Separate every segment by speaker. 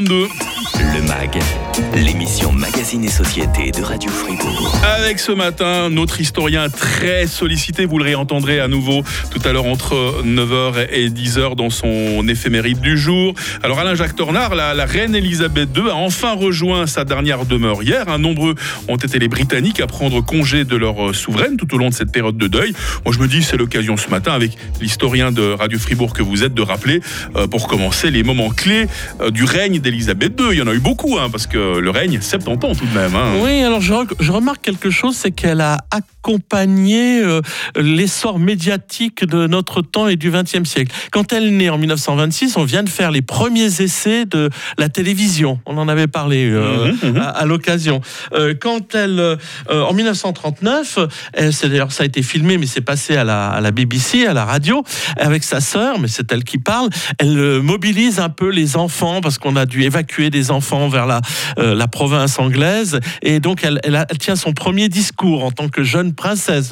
Speaker 1: Le MAG, l'émission Magazine et Société de Radio Fribourg.
Speaker 2: Avec ce matin, notre historien très sollicité, vous le réentendrez à nouveau tout à l'heure entre 9h et 10h dans son éphéméride du jour. Alors Alain Jacques Tornard, la, reine Elisabeth II a enfin rejoint sa dernière demeure hier. Un nombreux ont été les Britanniques à prendre congé de leur souveraine tout au long de cette période de deuil. Moi je me dis c'est l'occasion ce matin avec l'historien de Radio Fribourg que vous êtes de rappeler euh, pour commencer les moments clés euh, du règne d'Elisabeth II. Il y en a eu beaucoup hein, parce que le règne 70 ans tout de même. hein.
Speaker 3: Oui, alors je remarque quelque chose, c'est qu'elle a accompagné euh, l'essor médiatique de notre temps et du XXe siècle. Quand elle née en 1926, on vient de faire les premiers essais de la télévision. On en avait parlé euh,
Speaker 2: Mhm, mhm.
Speaker 3: à, à l'occasion. Euh, quand elle, euh, en 1939, elle- c'est d'ailleurs ça a été filmé, mais c'est passé à la, à la BBC, à la radio, avec sa sœur, mais c'est elle qui parle. Elle mobilise un peu les enfants parce qu'on a dû évacuer des enfants vers la, la province anglaise. Et donc, elle, elle a- elle tient son premier discours en tant que jeune princesse.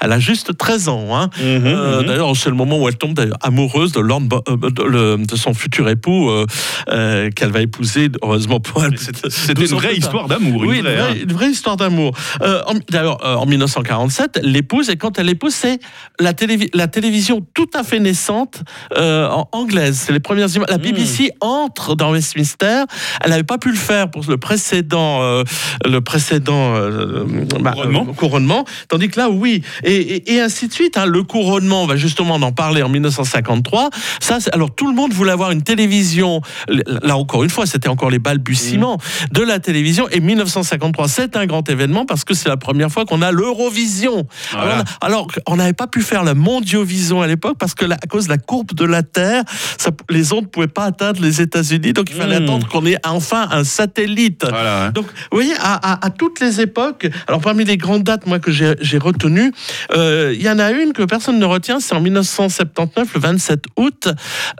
Speaker 3: Elle a juste 13 ans. hein.
Speaker 2: Mhm,
Speaker 3: Euh,
Speaker 2: mhm.
Speaker 3: D'ailleurs, c'est le moment où elle tombe amoureuse de, euh, de, le- de son futur époux euh, euh, qu'elle va épouser, heureusement pour elle. 12
Speaker 2: une vraie histoire d'amour.
Speaker 3: Oui,
Speaker 2: une vraie,
Speaker 3: histoire d'amour. Euh, D'ailleurs, euh, en 1947, l'épouse, et quand elle épouse, c'est la, télévi- la télévision tout à fait naissante euh, en anglaise. C'est les premières images. La
Speaker 2: Mm.
Speaker 3: BBC entre dans Westminster. Elle n'avait pas pu le faire pour le précédent, euh, le précédent euh, bah,
Speaker 2: Couronnement.
Speaker 3: euh, couronnement. Tandis que là, oui. Et, et- et ainsi de suite. hein. Le couronnement, on va justement en parler en 1953. Ça, alors tout le monde voulait avoir une télévision. Là encore une fois, c'était encore les balbutiements
Speaker 2: Mm.
Speaker 3: de la télévision. Et 1953, c'est un grand événement parce que c'est la première fois qu'on a l'Eurovision.
Speaker 2: Voilà.
Speaker 3: Alors, on n'avait pas pu faire la Mondiovision à l'époque parce que la- à cause de la courbe de la Terre, ça- les ondes ne pouvaient pas atteindre les États-Unis. Donc il fallait
Speaker 2: Mm.
Speaker 3: attendre qu'on ait enfin un satellite.
Speaker 2: Voilà. hein.
Speaker 3: Donc, vous voyez, à, à- à toutes les époques, alors parmi les grandes dates, moi, que j'ai j'ai retenues, euh, il y en a une que personne ne retient, c'est en 1979, le 27 août,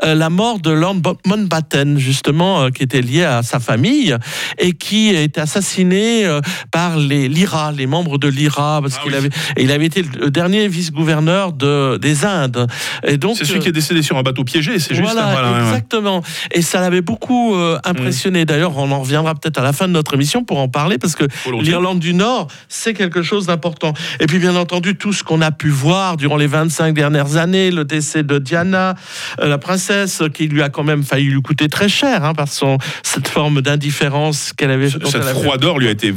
Speaker 3: euh, la mort de Lord Mountbatten, justement, euh, qui était lié à sa famille et qui a été assassiné euh, par les l'IRA, les membres de l'IRA, parce
Speaker 2: Ah
Speaker 3: qu'il
Speaker 2: oui.
Speaker 3: avait, il avait été le dernier vice-gouverneur de, des Indes. Et donc,
Speaker 2: C'est celui qui est décédé sur un bateau piégé, c'est juste.
Speaker 3: voilà,
Speaker 2: voilà, ouais, ouais.
Speaker 3: exactement. Et ça l'avait beaucoup euh, impressionné. D'ailleurs, on en reviendra peut-être à la fin de notre émission pour en parler, parce que l'Irlande du Nord, c'est quelque chose d'important. Et puis, bien entendu, tout ce qu'on a pu voir durant les 25 dernières années, le décès de Diana, euh, la princesse, qui lui a quand même failli lui coûter très cher, hein, par son, cette forme d'indifférence qu'elle avait.
Speaker 2: Cette froideur lui a été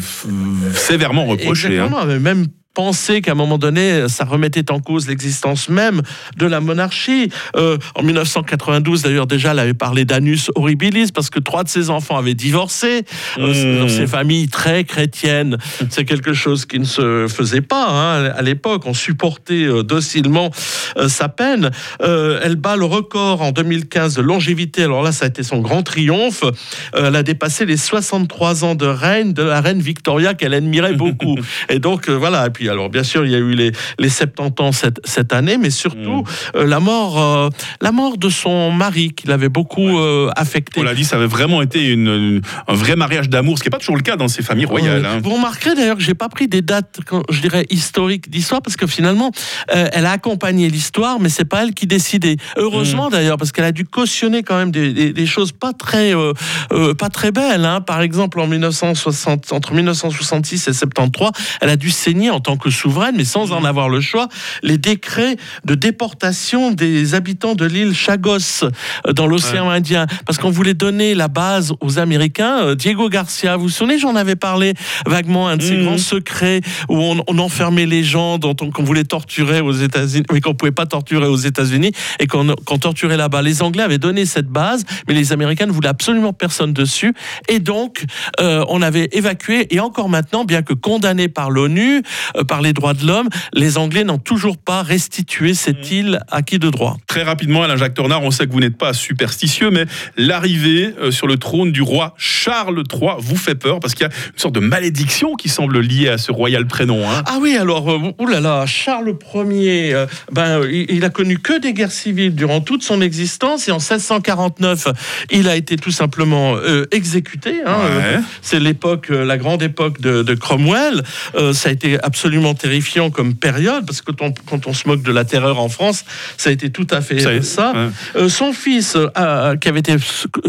Speaker 2: sévèrement reprochée. hein.
Speaker 3: Même penser qu'à un moment donné, ça remettait en cause l'existence même de la monarchie. Euh, en 1992, d'ailleurs, déjà, elle avait parlé d'anus horribilis parce que trois de ses enfants avaient divorcé. Euh,
Speaker 2: Mmh.
Speaker 3: Dans ces familles très chrétiennes, c'est quelque chose qui ne se faisait pas hein, à l'époque. On supportait euh, docilement sa peine. Elle bat le record en 2015 de longévité. Alors là, ça a été son grand triomphe. Elle a dépassé les 63 ans de règne de la reine Victoria qu'elle admirait beaucoup. Et donc, voilà. Et puis, alors, bien sûr, il y a eu les, les 70 ans cette, cette année, mais surtout euh, la, mort, euh, la mort de son mari, qui l'avait beaucoup euh, affecté.
Speaker 2: On l'a dit, ça avait vraiment été une- une- un vrai mariage d'amour, ce qui n'est pas toujours le cas dans ces familles royales.
Speaker 3: Ouais.
Speaker 2: hein.
Speaker 3: Vous remarquerez d'ailleurs que j'ai pas pris des dates, je dirais historiques d'histoire, parce que finalement, elle a accompagné l'histoire, mais c'est pas elle qui décidait.
Speaker 2: Mm.
Speaker 3: Heureusement d'ailleurs, parce qu'elle a dû cautionner quand même des, des- des choses pas très, pas très belles. hein. Par exemple, en 1960, entre 1966 et 73, elle a dû saigner en tant que souveraine, mais sans en
Speaker 2: Mm.
Speaker 3: avoir le choix, les décrets de déportation des habitants de l'île Chagos euh, dans l'océan Indien, parce qu'on voulait donner la base aux Américains. Euh, Diego Garcia, vous vous souvenez, j'en avais parlé vaguement, un de ces
Speaker 2: Mhm.
Speaker 3: grands secrets où on, on enfermait les gens dont on, qu'on voulait torturer aux États-Unis, mais qu'on pouvait pas torturer aux États-Unis et qu'on, qu'on torturait là-bas. Les Anglais avaient donné cette base, mais les Américains ne voulaient absolument personne dessus. Et donc, euh, on avait évacué, et encore maintenant, bien que condamnés par l'ONU, euh, par les droits de l'homme, les Anglais n'ont toujours pas restitué cette île à qui de droit.
Speaker 2: Très rapidement, Alain Jacques Tornard, on sait que vous n'êtes pas superstitieux, mais l'arrivée euh, sur le trône du roi Charles III vous fait peur parce qu'il y a une sorte de malédiction qui semble liée à ce royal prénom. hein.
Speaker 3: Ah oui, alors, euh, oulala, Charles Ier, euh, ben, il, il a connu que des guerres civiles durant toute son existence et en 1649, il a été tout simplement euh, exécuté. hein,
Speaker 2: Ouais.
Speaker 3: euh, c'est l'époque, la grande époque de, de Cromwell. Ça a été absolument absolument terrifiant comme période, parce que quand on, quand on se moque de la terreur en France, ça a été tout à fait
Speaker 2: Ça-
Speaker 3: ça.
Speaker 2: ouais.
Speaker 3: Euh, son fils, euh, qui avait été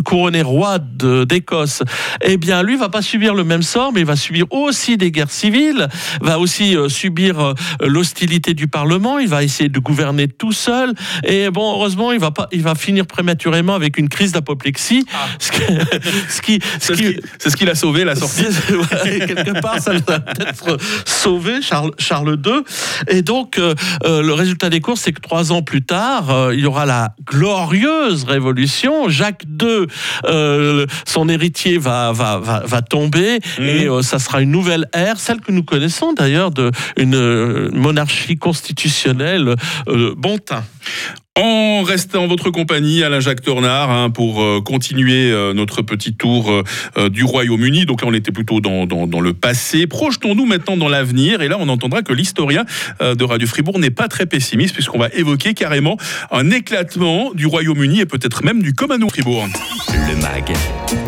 Speaker 3: couronné roi d'Écosse, eh bien, lui va pas subir le même sort, mais il va subir aussi des guerres civiles, va aussi euh, subir l'hostilité du Parlement. Il va essayer de gouverner tout seul. Et bon, heureusement, il va pas, il va finir prématurément avec une crise d'apoplexie, ce qui, ce qui, ce
Speaker 2: C'est ce
Speaker 3: qui-
Speaker 2: qui- c'est ce qu'il a sauvé, la sortie.
Speaker 3: ouais, quelque part, ça nous a peut-être sauvé Charles, Charles II. Et donc, euh, euh, le résultat des courses, c'est que trois ans plus tard, euh, il y aura la glorieuse révolution. Jacques II, euh, son héritier, va, va, va, va tomber
Speaker 2: Mhm.
Speaker 3: et ça sera une nouvelle ère, celle que nous connaissons d'ailleurs, de une euh, monarchie constitutionnelle bon teint.
Speaker 2: On reste en votre compagnie, Alain-Jacques Tornard, hein, pour euh, continuer euh, notre petit tour euh, du Royaume-Uni. Donc là, on était plutôt dans, dans, dans le passé. Projetons-nous maintenant dans l'avenir. Et là, on entendra que l'historien de Radio Fribourg n'est pas très pessimiste, puisqu'on va évoquer carrément un éclatement du Royaume-Uni et peut-être même du Commonwealth Fribourg.
Speaker 1: Le MAG,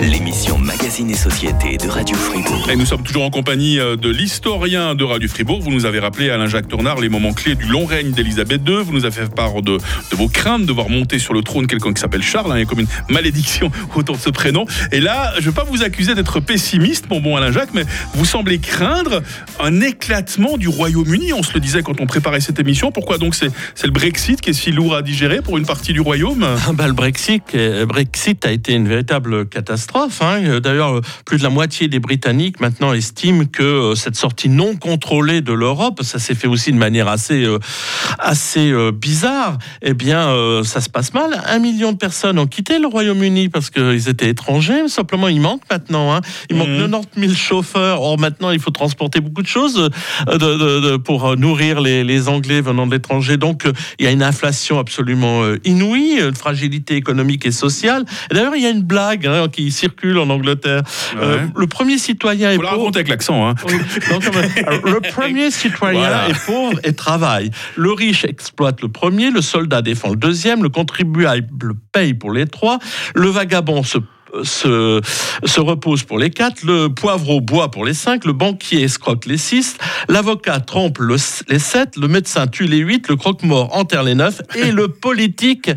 Speaker 1: l'émission Magazine et Société de Radio Fribourg.
Speaker 2: Et nous sommes toujours en compagnie de l'historien de Radio Fribourg. Vous nous avez rappelé, Alain-Jacques Tornard, les moments clés du long règne d'Élisabeth II. Vous nous avez fait part de, de vos craintes de voir monter sur le trône quelqu'un qui s'appelle Charles. hein. Il y a comme une malédiction autour de ce prénom. Et là, je ne vais pas vous accuser d'être pessimiste, mon bon Alain-Jacques, mais vous semblez craindre un éclatement du Royaume-Uni. On se le disait quand on préparait cette émission. Pourquoi donc c'est le Brexit qui est si lourd à digérer pour une partie du Royaume?
Speaker 3: Ah bah, le Brexit, euh, Brexit a été une véritable catastrophe. hein. Euh, D'ailleurs, plus de la moitié des Britanniques maintenant estiment que euh, cette sortie non contrôlée de l'Europe, ça s'est fait aussi de manière assez, assez bizarre. Eh bien, euh, ça se passe mal. Un million de personnes ont quitté le Royaume-Uni parce qu'ils étaient étrangers. Simplement, il manque maintenant. hein. Il manque
Speaker 2: Mhm.
Speaker 3: 90 000 chauffeurs. Or, maintenant, il faut transporter beaucoup de choses euh, de- de- de- pour nourrir les, les Anglais venant de l'étranger. Donc, euh, il y a une inflation absolument euh, inouïe, une fragilité économique et sociale. Et D'ailleurs, il y a une blague hein, qui circule en Angleterre. Euh, le premier citoyen est
Speaker 2: Faut la
Speaker 3: pauvre.
Speaker 2: avec l'accent. Hein.
Speaker 3: Non, Le premier citoyen
Speaker 2: Voilà.
Speaker 3: est pauvre et travaille. Le riche exploite le premier, le soldat le deuxième, le contribuable paye pour les trois, le vagabond se se, se repose pour les quatre, le poivreau boit pour les cinq, le banquier escroque les six, l'avocat trompe le- les sept, le médecin tue les huit, le croque-mort enterre les neuf, et le politique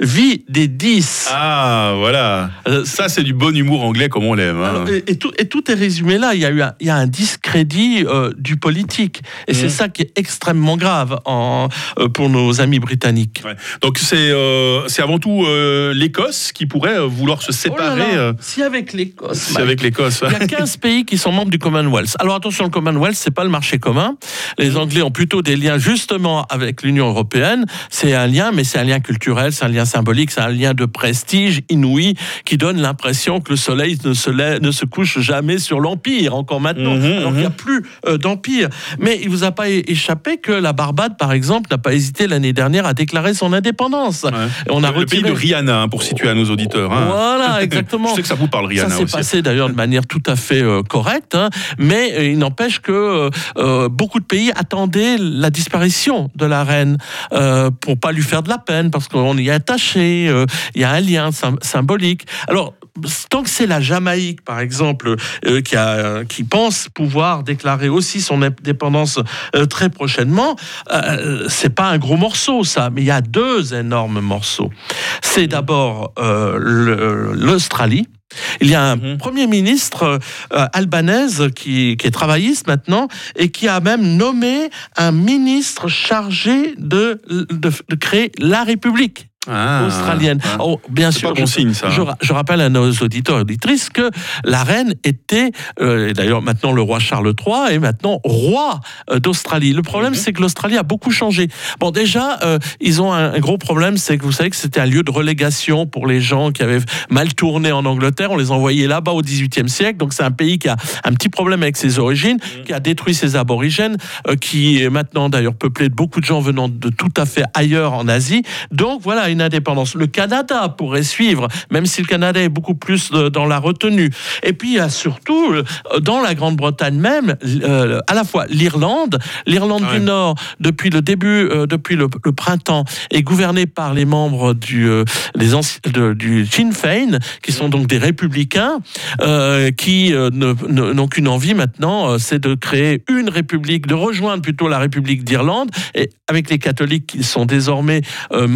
Speaker 3: vit des dix.
Speaker 2: Ah, voilà.
Speaker 3: Euh,
Speaker 2: Ça, c'est du bon humour anglais comme on l'aime. hein.
Speaker 3: et, et tout, et tout est résumé là. Il y a eu un, il y a un discrédit euh, du politique. Et c'est
Speaker 2: Mhm.
Speaker 3: ça qui est extrêmement grave en, euh, pour nos amis britanniques.
Speaker 2: Ouais. Donc c'est euh, avant tout l'Écosse qui pourrait vouloir se séparer.
Speaker 3: Oh là là,
Speaker 2: euh,
Speaker 3: si avec l'Écosse. Mike.
Speaker 2: avec l'Écosse.
Speaker 3: Il y a 15 pays qui sont membres du Commonwealth. Alors attention, le Commonwealth, c'est pas le marché commun. Les Anglais ont plutôt des liens justement avec l'Union européenne. C'est un lien, mais c'est un lien culturel, c'est un lien symbolique, c'est un lien de prestige inouï qui donne l'impression que le soleil ne se, lève- ne se couche jamais sur l'Empire, encore maintenant,
Speaker 2: Mhm,
Speaker 3: alors qu'il n'y a
Speaker 2: mhm.
Speaker 3: plus euh, d'Empire. Mais il vous a pas échappé que la Barbade, par exemple, n'a pas hésité l'année dernière à déclarer son indépendance.
Speaker 2: Ouais.
Speaker 3: Et on a
Speaker 2: le pays de Rihanna, hein, pour situer à nos auditeurs. hein.
Speaker 3: Voilà, exactement.
Speaker 2: Je sais que ça vous parle, Rihanna
Speaker 3: Ça s'est passé d'ailleurs de manière tout à fait euh, correcte, hein, mais euh, il n'empêche que euh, euh, beaucoup de pays attendaient la disparition de la reine euh, pour pas lui faire de la peine, parce qu'on y est attaché, euh, il y a un lien sym- symbolique. Alors, tant que c'est la Jamaïque, par exemple, euh, qui, a, qui pense pouvoir déclarer aussi son indépendance euh, très prochainement, euh, c'est pas un gros morceau, ça, mais il y a deux énormes morceaux. C'est d'abord euh, le- l'Australie. Il y a un
Speaker 2: Mhm.
Speaker 3: premier ministre euh, albanaise qui, qui est travailliste maintenant et qui a même nommé un ministre chargé de, de, de créer la République
Speaker 2: Ah.
Speaker 3: australienne.
Speaker 2: Ah.
Speaker 3: Oh, bien sûr,
Speaker 2: pas bon
Speaker 3: je-
Speaker 2: signe, ça.
Speaker 3: je, ra- je rappelle à nos auditeurs et auditrices que la reine était, euh, et d'ailleurs maintenant le roi Charles III est maintenant roi euh, d'Australie. Le problème,
Speaker 2: Mhm.
Speaker 3: c'est que l'Australie a beaucoup changé. Bon, déjà, euh, ils ont un, un gros problème, c'est que vous savez que c'était un lieu de relégation pour les gens qui avaient mal tourné en Angleterre. On les envoyait là-bas au XVIIIe siècle. Donc c'est un pays qui a un petit problème avec ses origines,
Speaker 2: Mhm.
Speaker 3: qui a détruit ses aborigènes, euh, qui est maintenant d'ailleurs peuplé de beaucoup de gens venant de tout à fait ailleurs en Asie. Donc voilà, une une indépendance. Le Canada pourrait suivre, même si le Canada est beaucoup plus dans la retenue. Et puis il y a surtout dans la Grande-Bretagne même, à la fois l'Irlande, l'Irlande du Nord depuis le début, depuis le, printemps, est gouvernée par les membres du, les du Sinn Féin, qui sont donc des républicains, qui n'ont qu'une envie maintenant, c'est de créer une république, de rejoindre plutôt la République d'Irlande, et avec les catholiques qui sont désormais euh,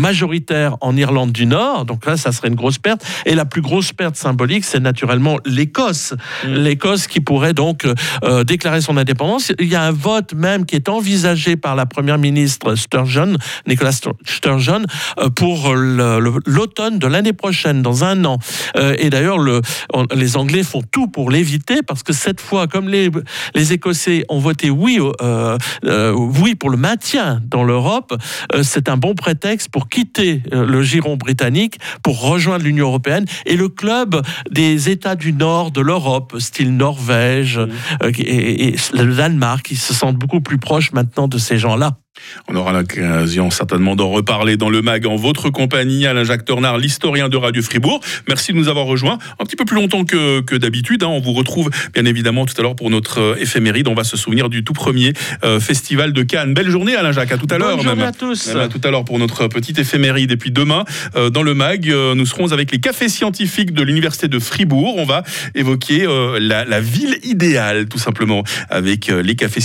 Speaker 3: en Irlande du Nord. Donc là, ça serait une grosse perte. Et la plus grosse perte symbolique, c'est naturellement l'Écosse. Mm. L'Écosse qui pourrait donc euh, euh, déclarer son indépendance. Il y a un vote même qui est envisagé par la première ministre Sturgeon, Nicolas Sturgeon, pour l'automne de l'année prochaine, dans un an. et d'ailleurs, le, les Anglais font tout pour l'éviter parce que cette fois, comme les, les Écossais ont voté oui, oui pour le maintien dans l'Europe, euh, c'est un bon prétexte pour quitter euh, le giron britannique, pour rejoindre l'Union européenne et le club des États du Nord de l'Europe, style Norvège euh, et, le Danemark, qui se sentent beaucoup plus proches maintenant de ces gens-là.
Speaker 2: On aura l'occasion certainement d'en reparler dans le mag en votre compagnie, Alain Jacques Tornard, l'historien de Radio Fribourg. Merci de nous avoir rejoints un petit peu plus longtemps que, d'habitude. Hein. On vous retrouve bien évidemment tout à l'heure pour notre euh, éphéméride. On va se souvenir du tout premier euh, festival de Cannes. Belle journée, Alain Jacques. À tout à l'heure.
Speaker 3: Bonne journée à tous.
Speaker 2: à tout à l'heure pour notre petite éphéméride. Et puis demain, euh, dans le mag, nous serons avec les cafés scientifiques de l'université de Fribourg. On va évoquer la, la ville idéale, tout simplement, avec les cafés